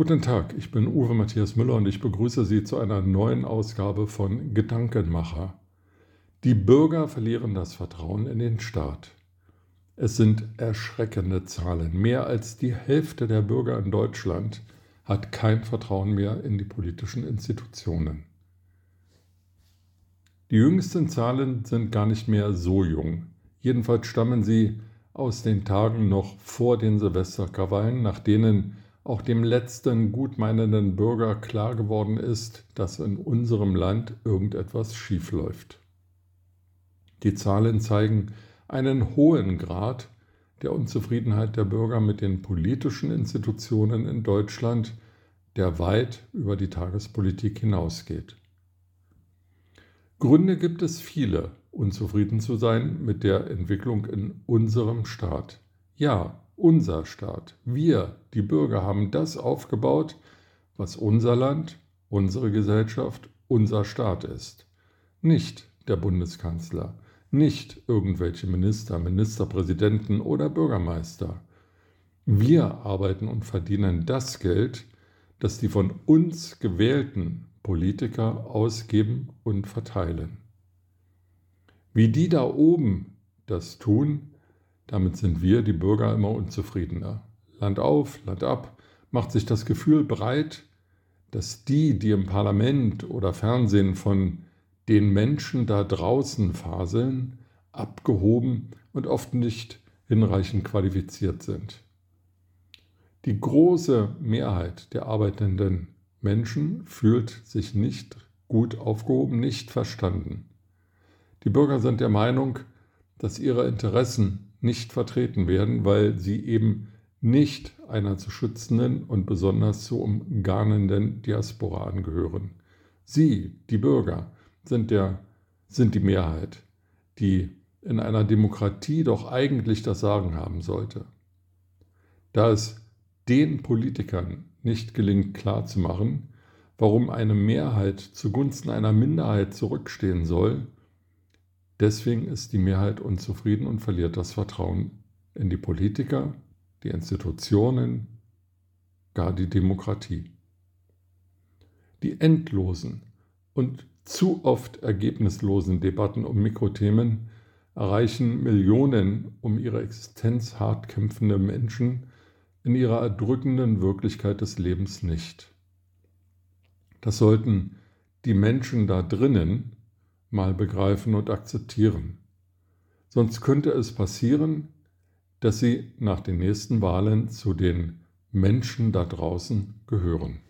Guten Tag, ich bin Uwe Matthias Müller und ich begrüße Sie zu einer neuen Ausgabe von Gedankenmacher. Die Bürger verlieren das Vertrauen in den Staat. Es sind erschreckende Zahlen. Mehr als die Hälfte der Bürger in Deutschland hat kein Vertrauen mehr in die politischen Institutionen. Die jüngsten Zahlen sind gar nicht mehr so jung. Jedenfalls stammen sie aus den Tagen noch vor den Silvesterkrawallen, nach denen auch dem letzten gutmeinenden Bürger klar geworden ist, dass in unserem Land irgendetwas schiefläuft. Die Zahlen zeigen einen hohen Grad der Unzufriedenheit der Bürger mit den politischen Institutionen in Deutschland, der weit über die Tagespolitik hinausgeht. Gründe gibt es viele, unzufrieden zu sein mit der Entwicklung in unserem Staat. Ja, unser Staat. Wir, die Bürger, haben das aufgebaut, was unser Land, unsere Gesellschaft, unser Staat ist. Nicht der Bundeskanzler, nicht irgendwelche Minister, Ministerpräsidenten oder Bürgermeister. Wir arbeiten und verdienen das Geld, das die von uns gewählten Politiker ausgeben und verteilen. Wie die da oben das tun, damit sind wir, die Bürger, immer unzufriedener. Land auf, Land ab, macht sich das Gefühl breit, dass die, die im Parlament oder Fernsehen von den Menschen da draußen faseln, abgehoben und oft nicht hinreichend qualifiziert sind. Die große Mehrheit der arbeitenden Menschen fühlt sich nicht gut aufgehoben, nicht verstanden. Die Bürger sind der Meinung, dass ihre Interessen nicht vertreten werden, weil sie eben nicht einer zu schützenden und besonders zu umgarnenden Diaspora angehören. Sie, die Bürger, sind, der, sind die Mehrheit, die in einer Demokratie doch eigentlich das Sagen haben sollte. Da es den Politikern nicht gelingt klarzumachen, warum eine Mehrheit zugunsten einer Minderheit zurückstehen soll, Deswegen ist die Mehrheit unzufrieden und verliert das Vertrauen in die Politiker, die Institutionen, gar die Demokratie. Die endlosen und zu oft ergebnislosen Debatten um Mikrothemen erreichen Millionen um ihre Existenz hart kämpfende Menschen in ihrer erdrückenden Wirklichkeit des Lebens nicht. Das sollten die Menschen da drinnen mal begreifen und akzeptieren. Sonst könnte es passieren, dass sie nach den nächsten Wahlen zu den Menschen da draußen gehören.